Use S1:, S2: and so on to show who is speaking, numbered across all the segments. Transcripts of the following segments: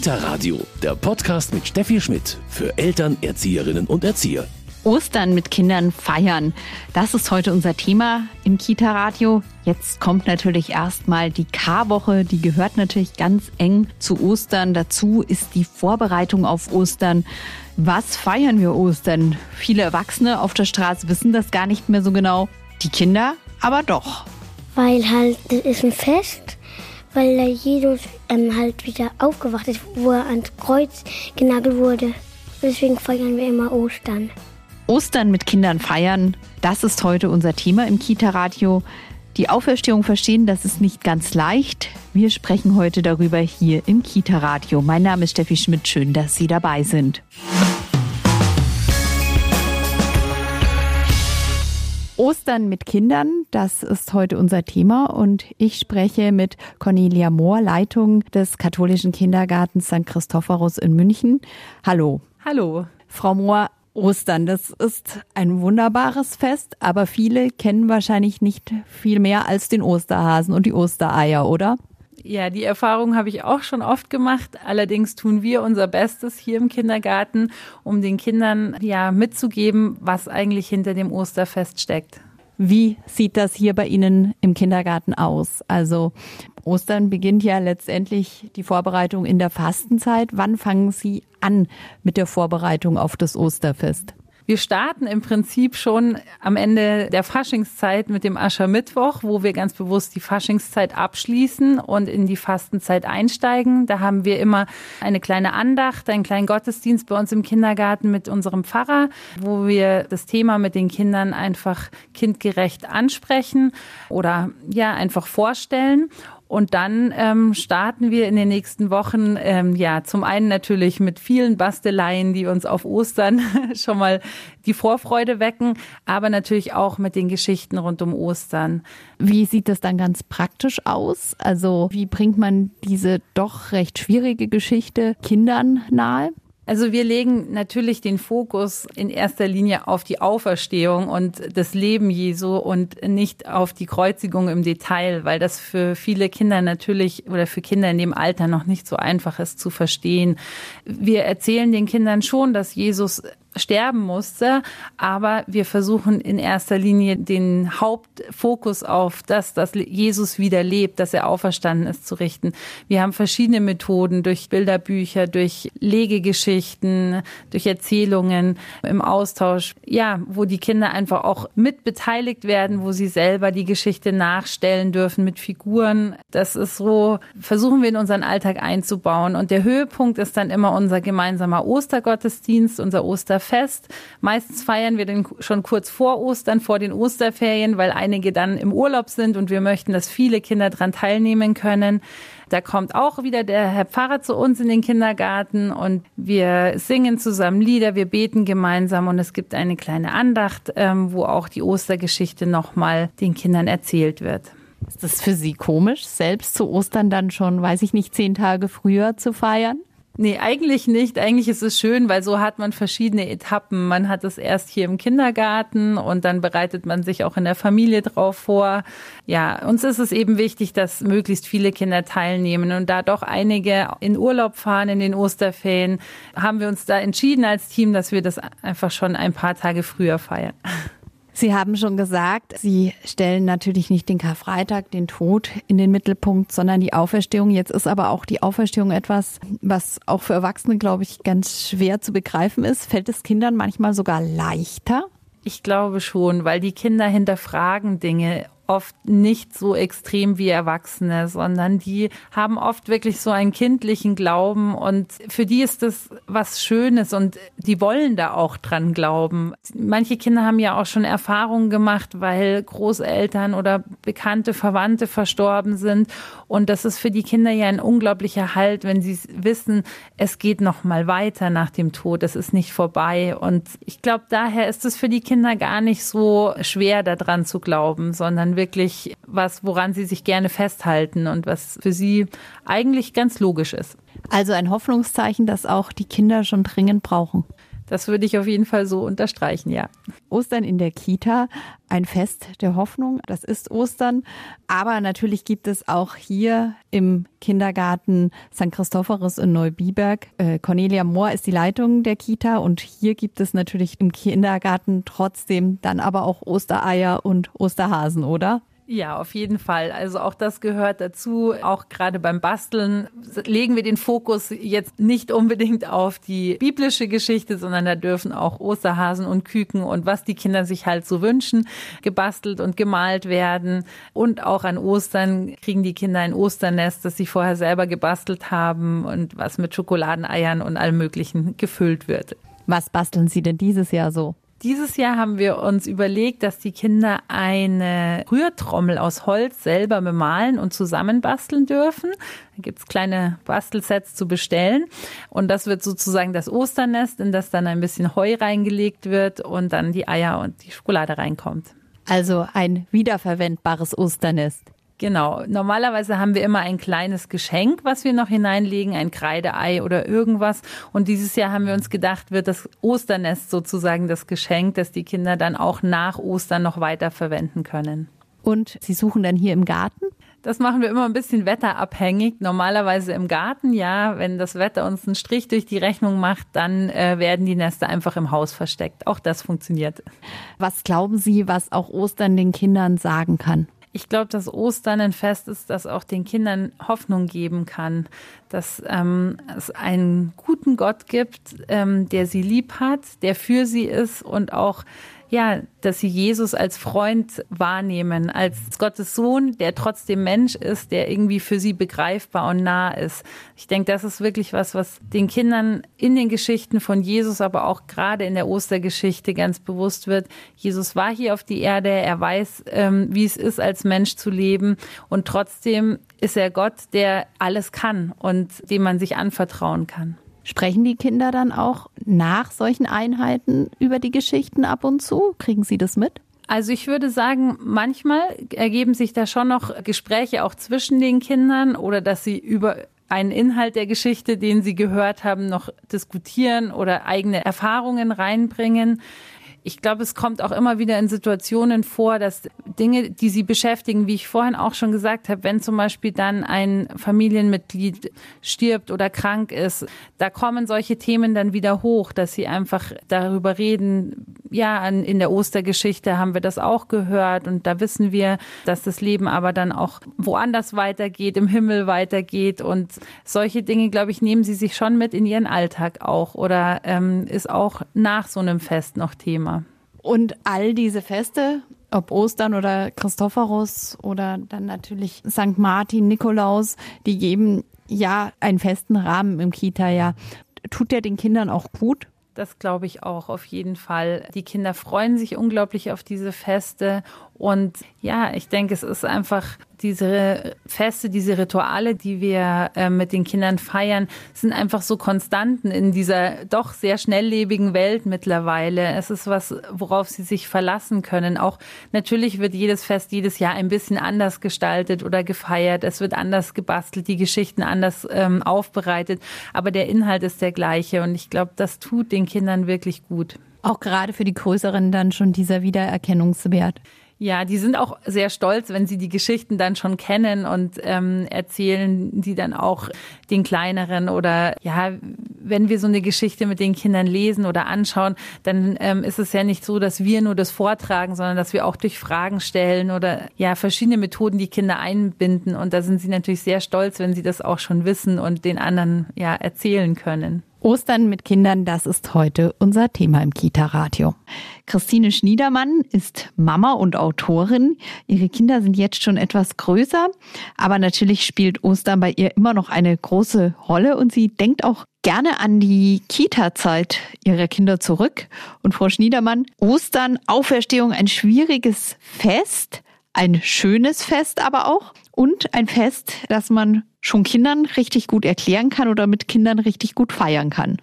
S1: Kita Radio, der Podcast mit Steffi Schmidt für Eltern, Erzieherinnen und Erzieher.
S2: Ostern mit Kindern feiern. Das ist heute unser Thema im Kita-Radio. Jetzt kommt natürlich erstmal die K-Woche. Die gehört natürlich ganz eng zu Ostern. Dazu ist die Vorbereitung auf Ostern. Was feiern wir Ostern? Viele Erwachsene auf der Straße wissen das gar nicht mehr so genau. Die Kinder aber doch.
S3: Weil halt, das ist ein Fest, weil der Jesus ähm, halt wieder aufgewacht ist, wo er ans Kreuz genagelt wurde. Deswegen feiern wir immer Ostern.
S2: Ostern mit Kindern feiern, das ist heute unser Thema im Kita-Radio. Die Auferstehung verstehen, das ist nicht ganz leicht. Wir sprechen heute darüber hier im Kita-Radio. Mein Name ist Steffi Schmidt. Schön, dass Sie dabei sind. Ostern mit Kindern, das ist heute unser Thema und ich spreche mit Cornelia Mohr, Leitung des katholischen Kindergartens St. Christophorus in München. Hallo.
S4: Hallo.
S2: Frau Mohr, Ostern, das ist ein wunderbares Fest, aber viele kennen wahrscheinlich nicht viel mehr als den Osterhasen und die Ostereier, oder?
S4: Ja, die Erfahrung habe ich auch schon oft gemacht. Allerdings tun wir unser Bestes hier im Kindergarten, um den Kindern ja mitzugeben, was eigentlich hinter dem Osterfest steckt.
S2: Wie sieht das hier bei Ihnen im Kindergarten aus? Also Ostern beginnt ja letztendlich die Vorbereitung in der Fastenzeit. Wann fangen Sie an mit der Vorbereitung auf das Osterfest?
S4: Wir starten im Prinzip schon am Ende der Faschingszeit mit dem Aschermittwoch, wo wir ganz bewusst die Faschingszeit abschließen und in die Fastenzeit einsteigen. Da haben wir immer eine kleine Andacht, einen kleinen Gottesdienst bei uns im Kindergarten mit unserem Pfarrer, wo wir das Thema mit den Kindern einfach kindgerecht ansprechen oder ja einfach vorstellen. Und dann ähm, starten wir in den nächsten Wochen, ähm, ja, zum einen natürlich mit vielen Basteleien, die uns auf Ostern schon mal die Vorfreude wecken, aber natürlich auch mit den Geschichten rund um Ostern.
S2: Wie sieht das dann ganz praktisch aus? Also wie bringt man diese doch recht schwierige Geschichte Kindern nahe?
S4: Also wir legen natürlich den Fokus in erster Linie auf die Auferstehung und das Leben Jesu und nicht auf die Kreuzigung im Detail, weil das für viele Kinder natürlich oder für Kinder in dem Alter noch nicht so einfach ist zu verstehen. Wir erzählen den Kindern schon, dass Jesus sterben musste. Aber wir versuchen in erster Linie den Hauptfokus auf das, dass Jesus wieder lebt, dass er auferstanden ist, zu richten. Wir haben verschiedene Methoden durch Bilderbücher, durch Legegeschichten, durch Erzählungen im Austausch, ja, wo die Kinder einfach auch mit beteiligt werden, wo sie selber die Geschichte nachstellen dürfen mit Figuren. Das ist so, versuchen wir in unseren Alltag einzubauen. Und der Höhepunkt ist dann immer unser gemeinsamer Ostergottesdienst, unser Oster Osterfest. Meistens feiern wir den schon kurz vor Ostern, vor den Osterferien, weil einige dann im Urlaub sind und wir möchten, dass viele Kinder daran teilnehmen können. Da kommt auch wieder der Herr Pfarrer zu uns in den Kindergarten und wir singen zusammen Lieder, wir beten gemeinsam und es gibt eine kleine Andacht, ähm, wo auch die Ostergeschichte nochmal den Kindern erzählt wird.
S2: Ist das für Sie komisch, selbst zu Ostern dann schon, weiß ich nicht, zehn Tage früher zu feiern?
S4: Nee, eigentlich nicht. Eigentlich ist es schön, weil so hat man verschiedene Etappen. Man hat es erst hier im Kindergarten und dann bereitet man sich auch in der Familie drauf vor. Ja, uns ist es eben wichtig, dass möglichst viele Kinder teilnehmen. Und da doch einige in Urlaub fahren in den Osterferien, haben wir uns da entschieden als Team, dass wir das einfach schon ein paar Tage früher feiern.
S2: Sie haben schon gesagt, Sie stellen natürlich nicht den Karfreitag, den Tod in den Mittelpunkt, sondern die Auferstehung. Jetzt ist aber auch die Auferstehung etwas, was auch für Erwachsene, glaube ich, ganz schwer zu begreifen ist. Fällt es Kindern manchmal sogar leichter?
S4: Ich glaube schon, weil die Kinder hinterfragen Dinge oft nicht so extrem wie Erwachsene, sondern die haben oft wirklich so einen kindlichen Glauben und für die ist das was Schönes und die wollen da auch dran glauben. Manche Kinder haben ja auch schon Erfahrungen gemacht, weil Großeltern oder bekannte Verwandte verstorben sind und das ist für die Kinder ja ein unglaublicher Halt, wenn sie wissen, es geht noch mal weiter nach dem Tod, es ist nicht vorbei und ich glaube, daher ist es für die Kinder gar nicht so schwer daran zu glauben, sondern wirklich was, woran sie sich gerne festhalten und was für sie eigentlich ganz logisch ist.
S2: Also ein Hoffnungszeichen, das auch die Kinder schon dringend brauchen.
S4: Das würde ich auf jeden Fall so unterstreichen, ja.
S2: Ostern in der Kita, ein Fest der Hoffnung, das ist Ostern. Aber natürlich gibt es auch hier im Kindergarten St. Christophorus in Neubiberg. Äh, Cornelia Mohr ist die Leitung der Kita und hier gibt es natürlich im Kindergarten trotzdem dann aber auch Ostereier und Osterhasen, oder?
S4: Ja, auf jeden Fall. Also auch das gehört dazu. Auch gerade beim Basteln legen wir den Fokus jetzt nicht unbedingt auf die biblische Geschichte, sondern da dürfen auch Osterhasen und Küken und was die Kinder sich halt so wünschen, gebastelt und gemalt werden. Und auch an Ostern kriegen die Kinder ein Osternest, das sie vorher selber gebastelt haben und was mit Schokoladeneiern und allem Möglichen gefüllt wird.
S2: Was basteln Sie denn dieses Jahr so?
S4: Dieses Jahr haben wir uns überlegt, dass die Kinder eine Rührtrommel aus Holz selber bemalen und zusammenbasteln dürfen. Da gibt's kleine Bastelsets zu bestellen. Und das wird sozusagen das Osternest, in das dann ein bisschen Heu reingelegt wird und dann die Eier und die Schokolade reinkommt.
S2: Also ein wiederverwendbares Osternest.
S4: Genau. Normalerweise haben wir immer ein kleines Geschenk, was wir noch hineinlegen, ein Kreideei oder irgendwas. Und dieses Jahr haben wir uns gedacht, wird das Osternest sozusagen das Geschenk, das die Kinder dann auch nach Ostern noch weiter verwenden können.
S2: Und Sie suchen dann hier im Garten?
S4: Das machen wir immer ein bisschen wetterabhängig. Normalerweise im Garten, ja. Wenn das Wetter uns einen Strich durch die Rechnung macht, dann äh, werden die Nester einfach im Haus versteckt. Auch das funktioniert.
S2: Was glauben Sie, was auch Ostern den Kindern sagen kann?
S4: Ich glaube, dass Ostern ein Fest ist, das auch den Kindern Hoffnung geben kann, dass ähm, es einen guten Gott gibt, ähm, der sie lieb hat, der für sie ist und auch ja, dass sie Jesus als Freund wahrnehmen, als Gottes Sohn, der trotzdem Mensch ist, der irgendwie für sie begreifbar und nah ist. Ich denke, das ist wirklich was, was den Kindern in den Geschichten von Jesus, aber auch gerade in der Ostergeschichte ganz bewusst wird. Jesus war hier auf die Erde, er weiß, ähm, wie es ist, als Mensch zu leben und trotzdem ist er Gott, der alles kann und dem man sich anvertrauen kann.
S2: Sprechen die Kinder dann auch nach solchen Einheiten über die Geschichten ab und zu? Kriegen sie das mit?
S4: Also ich würde sagen, manchmal ergeben sich da schon noch Gespräche auch zwischen den Kindern oder dass sie über einen Inhalt der Geschichte, den sie gehört haben, noch diskutieren oder eigene Erfahrungen reinbringen ich glaube, es kommt auch immer wieder in Situationen vor, dass Dinge, die sie beschäftigen, wie ich vorhin auch schon gesagt habe, wenn zum Beispiel dann ein Familienmitglied stirbt oder krank ist, da kommen solche Themen dann wieder hoch, dass sie einfach darüber reden. Ja, in der Ostergeschichte haben wir das auch gehört und da wissen wir, dass das Leben aber dann auch woanders weitergeht, im Himmel weitergeht und solche Dinge, glaube ich, nehmen sie sich schon mit in ihren Alltag auch oder ähm, ist auch nach so einem Fest noch Thema.
S2: Und all diese Feste, ob Ostern oder Christophorus oder dann natürlich St. Martin, Nikolaus, die geben ja einen festen Rahmen im Kita-Jahr. Tut der den Kindern auch gut?
S4: Das glaube ich auch auf jeden Fall. Die Kinder freuen sich unglaublich auf diese Feste. Und ja, ich denke, es ist einfach diese Feste, diese Rituale, die wir äh, mit den Kindern feiern, sind einfach so Konstanten in dieser doch sehr schnelllebigen Welt mittlerweile. Es ist was, worauf sie sich verlassen können. Auch natürlich wird jedes Fest jedes Jahr ein bisschen anders gestaltet oder gefeiert. Es wird anders gebastelt, die Geschichten anders ähm, aufbereitet. Aber der Inhalt ist der gleiche. Und ich glaube, das tut den Kindern wirklich gut.
S2: Auch gerade für die Größeren dann schon dieser Wiedererkennungswert.
S4: Ja, die sind auch sehr stolz, wenn sie die Geschichten dann schon kennen und ähm, erzählen die dann auch den kleineren oder ja, wenn wir so eine Geschichte mit den Kindern lesen oder anschauen, dann ähm, ist es ja nicht so, dass wir nur das vortragen, sondern dass wir auch durch Fragen stellen oder ja verschiedene Methoden die Kinder einbinden und da sind sie natürlich sehr stolz, wenn sie das auch schon wissen und den anderen ja erzählen können.
S2: Ostern mit Kindern, das ist heute unser Thema im Kita-Radio. Christine Schniedermann ist Mama und Autorin. Ihre Kinder sind jetzt schon etwas größer, aber natürlich spielt Ostern bei ihr immer noch eine große Rolle und sie denkt auch gerne an die Kita-Zeit ihrer Kinder zurück. Und Frau Schniedermann, Ostern, Auferstehung, ein schwieriges Fest, ein schönes Fest aber auch und ein Fest, das man schon Kindern richtig gut erklären kann oder mit Kindern richtig gut feiern kann.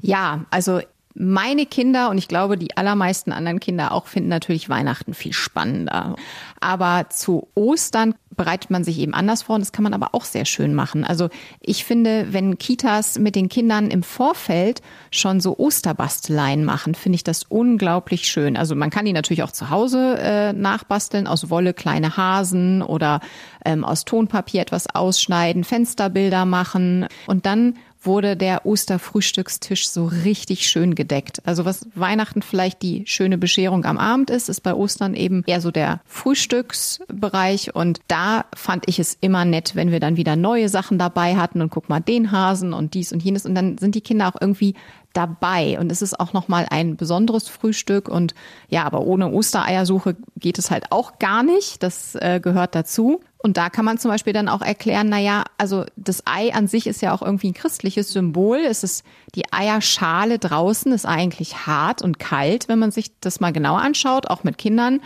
S5: Ja, also Meine Kinder und ich glaube die allermeisten anderen Kinder auch finden natürlich Weihnachten viel spannender. Aber zu Ostern bereitet man sich eben anders vor und das kann man aber auch sehr schön machen. Also ich finde, wenn Kitas mit den Kindern im Vorfeld schon so Osterbasteleien machen, finde ich das unglaublich schön. Also man kann die natürlich auch zu Hause äh, nachbasteln, aus Wolle kleine Hasen oder ähm, aus Tonpapier etwas ausschneiden, Fensterbilder machen und dann wurde der Osterfrühstückstisch so richtig schön gedeckt. Also was Weihnachten vielleicht die schöne Bescherung am Abend ist, ist bei Ostern eben eher so der Frühstücksbereich. Und da fand ich es immer nett, wenn wir dann wieder neue Sachen dabei hatten und guck mal den Hasen und dies und jenes. Und dann sind die Kinder auch irgendwie dabei und es ist auch noch mal ein besonderes Frühstück und ja, aber ohne Ostereiersuche geht es halt auch gar nicht. Das äh, gehört dazu. Und da kann man zum Beispiel dann auch erklären, na ja, also das Ei an sich ist ja auch irgendwie ein christliches Symbol. Es ist die Eierschale draußen ist eigentlich hart und kalt, wenn man sich das mal genauer anschaut, auch mit Kindern.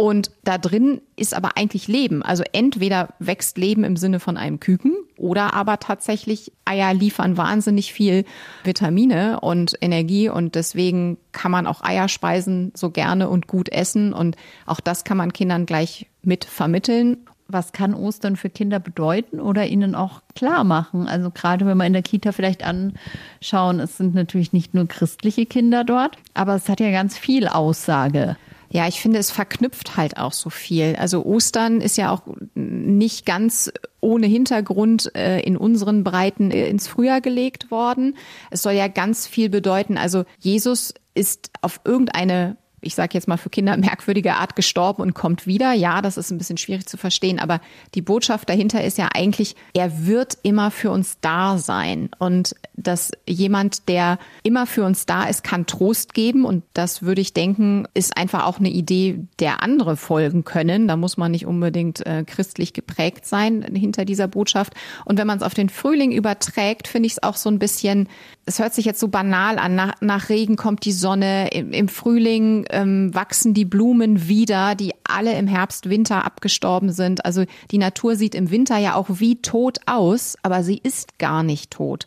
S5: Und da drin ist aber eigentlich Leben. Also entweder wächst Leben im Sinne von einem Küken oder aber tatsächlich Eier liefern wahnsinnig viel Vitamine und Energie und deswegen kann man auch Eierspeisen so gerne und gut essen und auch das kann man Kindern gleich mit vermitteln
S2: was kann Ostern für Kinder bedeuten oder ihnen auch klar machen? Also gerade wenn wir in der Kita vielleicht anschauen, es sind natürlich nicht nur christliche Kinder dort, aber es hat ja ganz viel Aussage.
S5: Ja, ich finde, es verknüpft halt auch so viel. Also Ostern ist ja auch nicht ganz ohne Hintergrund äh, in unseren Breiten äh, ins Frühjahr gelegt worden. Es soll ja ganz viel bedeuten. Also Jesus ist auf irgendeine ich sage jetzt mal für Kinder merkwürdige Art gestorben und kommt wieder. Ja, das ist ein bisschen schwierig zu verstehen, aber die Botschaft dahinter ist ja eigentlich, er wird immer für uns da sein und dass jemand, der immer für uns da ist, kann Trost geben und das würde ich denken, ist einfach auch eine Idee, der andere folgen können. Da muss man nicht unbedingt äh, christlich geprägt sein hinter dieser Botschaft. Und wenn man es auf den Frühling überträgt, finde ich es auch so ein bisschen, es hört sich jetzt so banal an, nach, nach Regen kommt die Sonne, im, im Frühling ähm, wachsen die Blumen wieder, die alle im Herbst, Winter abgestorben sind. Also die Natur sieht im Winter ja auch wie tot aus, aber sie ist gar nicht tot.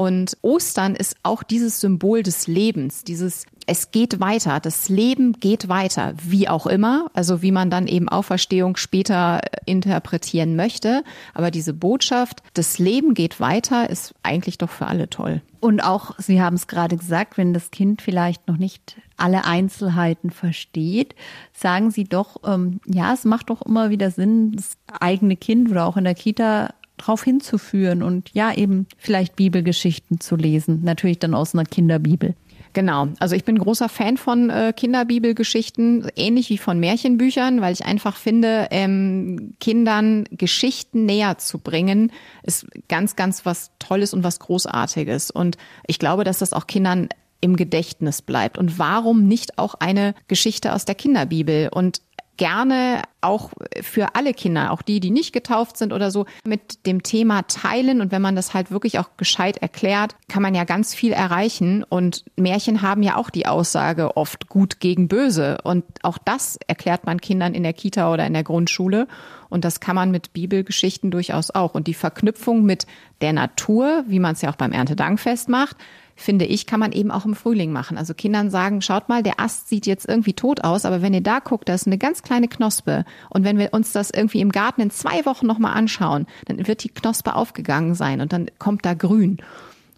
S5: Und Ostern ist auch dieses Symbol des Lebens, dieses es geht weiter, das Leben geht weiter, wie auch immer, also wie man dann eben Auferstehung später interpretieren möchte. Aber diese Botschaft, das Leben geht weiter, ist eigentlich doch für alle toll.
S2: Und auch, Sie haben es gerade gesagt, wenn das Kind vielleicht noch nicht alle Einzelheiten versteht, sagen Sie doch, ähm, ja, es macht doch immer wieder Sinn, das eigene Kind oder auch in der Kita darauf hinzuführen und ja, eben vielleicht Bibelgeschichten zu lesen. Natürlich dann aus einer Kinderbibel.
S5: Genau. Also ich bin großer Fan von äh, Kinderbibelgeschichten, ähnlich wie von Märchenbüchern, weil ich einfach finde, ähm, Kindern Geschichten näher zu bringen, ist ganz, ganz was Tolles und was Großartiges. Und ich glaube, dass das auch Kindern im Gedächtnis bleibt. Und warum nicht auch eine Geschichte aus der Kinderbibel? Und gerne auch für alle Kinder, auch die, die nicht getauft sind oder so, mit dem Thema teilen. Und wenn man das halt wirklich auch gescheit erklärt, kann man ja ganz viel erreichen. Und Märchen haben ja auch die Aussage oft gut gegen böse. Und auch das erklärt man Kindern in der Kita oder in der Grundschule. Und das kann man mit Bibelgeschichten durchaus auch. Und die Verknüpfung mit der Natur, wie man es ja auch beim Erntedankfest macht, finde ich, kann man eben auch im Frühling machen. Also Kindern sagen, schaut mal, der Ast sieht jetzt irgendwie tot aus, aber wenn ihr da guckt, da ist eine ganz kleine Knospe. Und wenn wir uns das irgendwie im Garten in zwei Wochen nochmal anschauen, dann wird die Knospe aufgegangen sein und dann kommt da grün.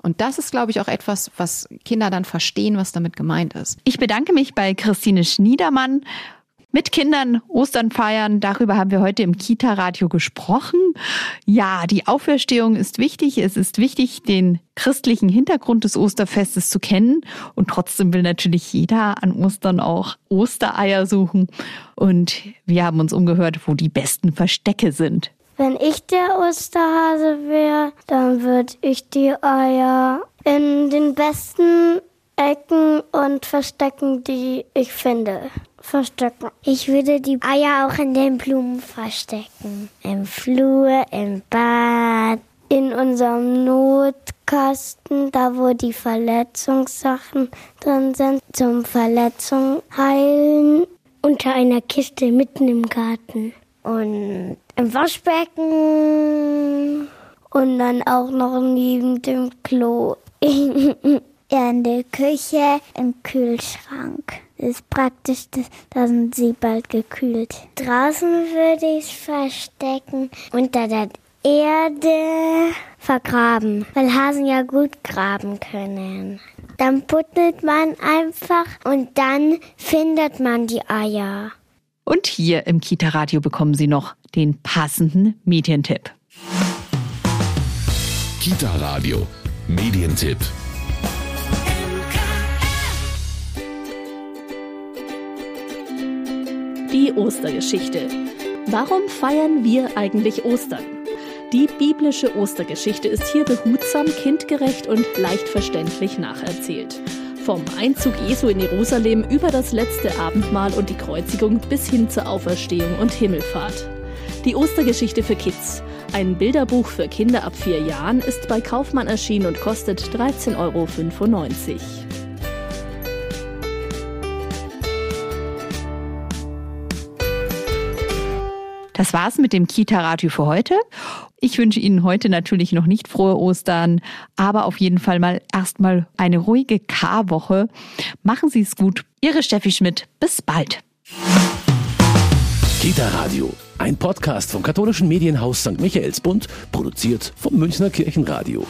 S5: Und das ist, glaube ich, auch etwas, was Kinder dann verstehen, was damit gemeint ist.
S2: Ich bedanke mich bei Christine Schniedermann mit Kindern Ostern feiern. Darüber haben wir heute im Kita-Radio gesprochen. Ja, die Auferstehung ist wichtig. Es ist wichtig, den christlichen Hintergrund des Osterfestes zu kennen. Und trotzdem will natürlich jeder an Ostern auch Ostereier suchen. Und wir haben uns umgehört, wo die besten Verstecke sind.
S3: Wenn ich der Osterhase wäre, dann würde ich die Eier in den besten Ecken und Verstecken, die ich finde verstecken. Ich würde die Eier auch in den Blumen verstecken. Im Flur, im Bad, in unserem Notkasten, da wo die Verletzungssachen drin sind, zum Verletzung heilen. Unter einer Kiste mitten im Garten. Und im Waschbecken. Und dann auch noch neben dem Klo. Ja, in der Küche, im Kühlschrank. Das ist praktisch, da sind sie bald gekühlt. Draußen würde ich es verstecken unter der Erde vergraben, weil Hasen ja gut graben können. Dann buddelt man einfach und dann findet man die Eier.
S2: Und hier im Kita-Radio bekommen Sie noch den passenden Medientipp.
S1: Kita-Radio, Medientipp.
S6: Die Ostergeschichte. Warum feiern wir eigentlich Ostern? Die biblische Ostergeschichte ist hier behutsam, kindgerecht und leicht verständlich nacherzählt. Vom Einzug Jesu in Jerusalem über das letzte Abendmahl und die Kreuzigung bis hin zur Auferstehung und Himmelfahrt. Die Ostergeschichte für Kids. Ein Bilderbuch für Kinder ab vier Jahren ist bei Kaufmann erschienen und kostet 13,95 Euro.
S2: Das war's mit dem Kita-Radio für heute. Ich wünsche Ihnen heute natürlich noch nicht frohe Ostern, aber auf jeden Fall mal erstmal eine ruhige K-Woche. Machen Sie es gut. Ihre Steffi Schmidt. Bis bald.
S1: Kita Radio, ein Podcast vom katholischen Medienhaus St. Michaelsbund, produziert vom Münchner Kirchenradio.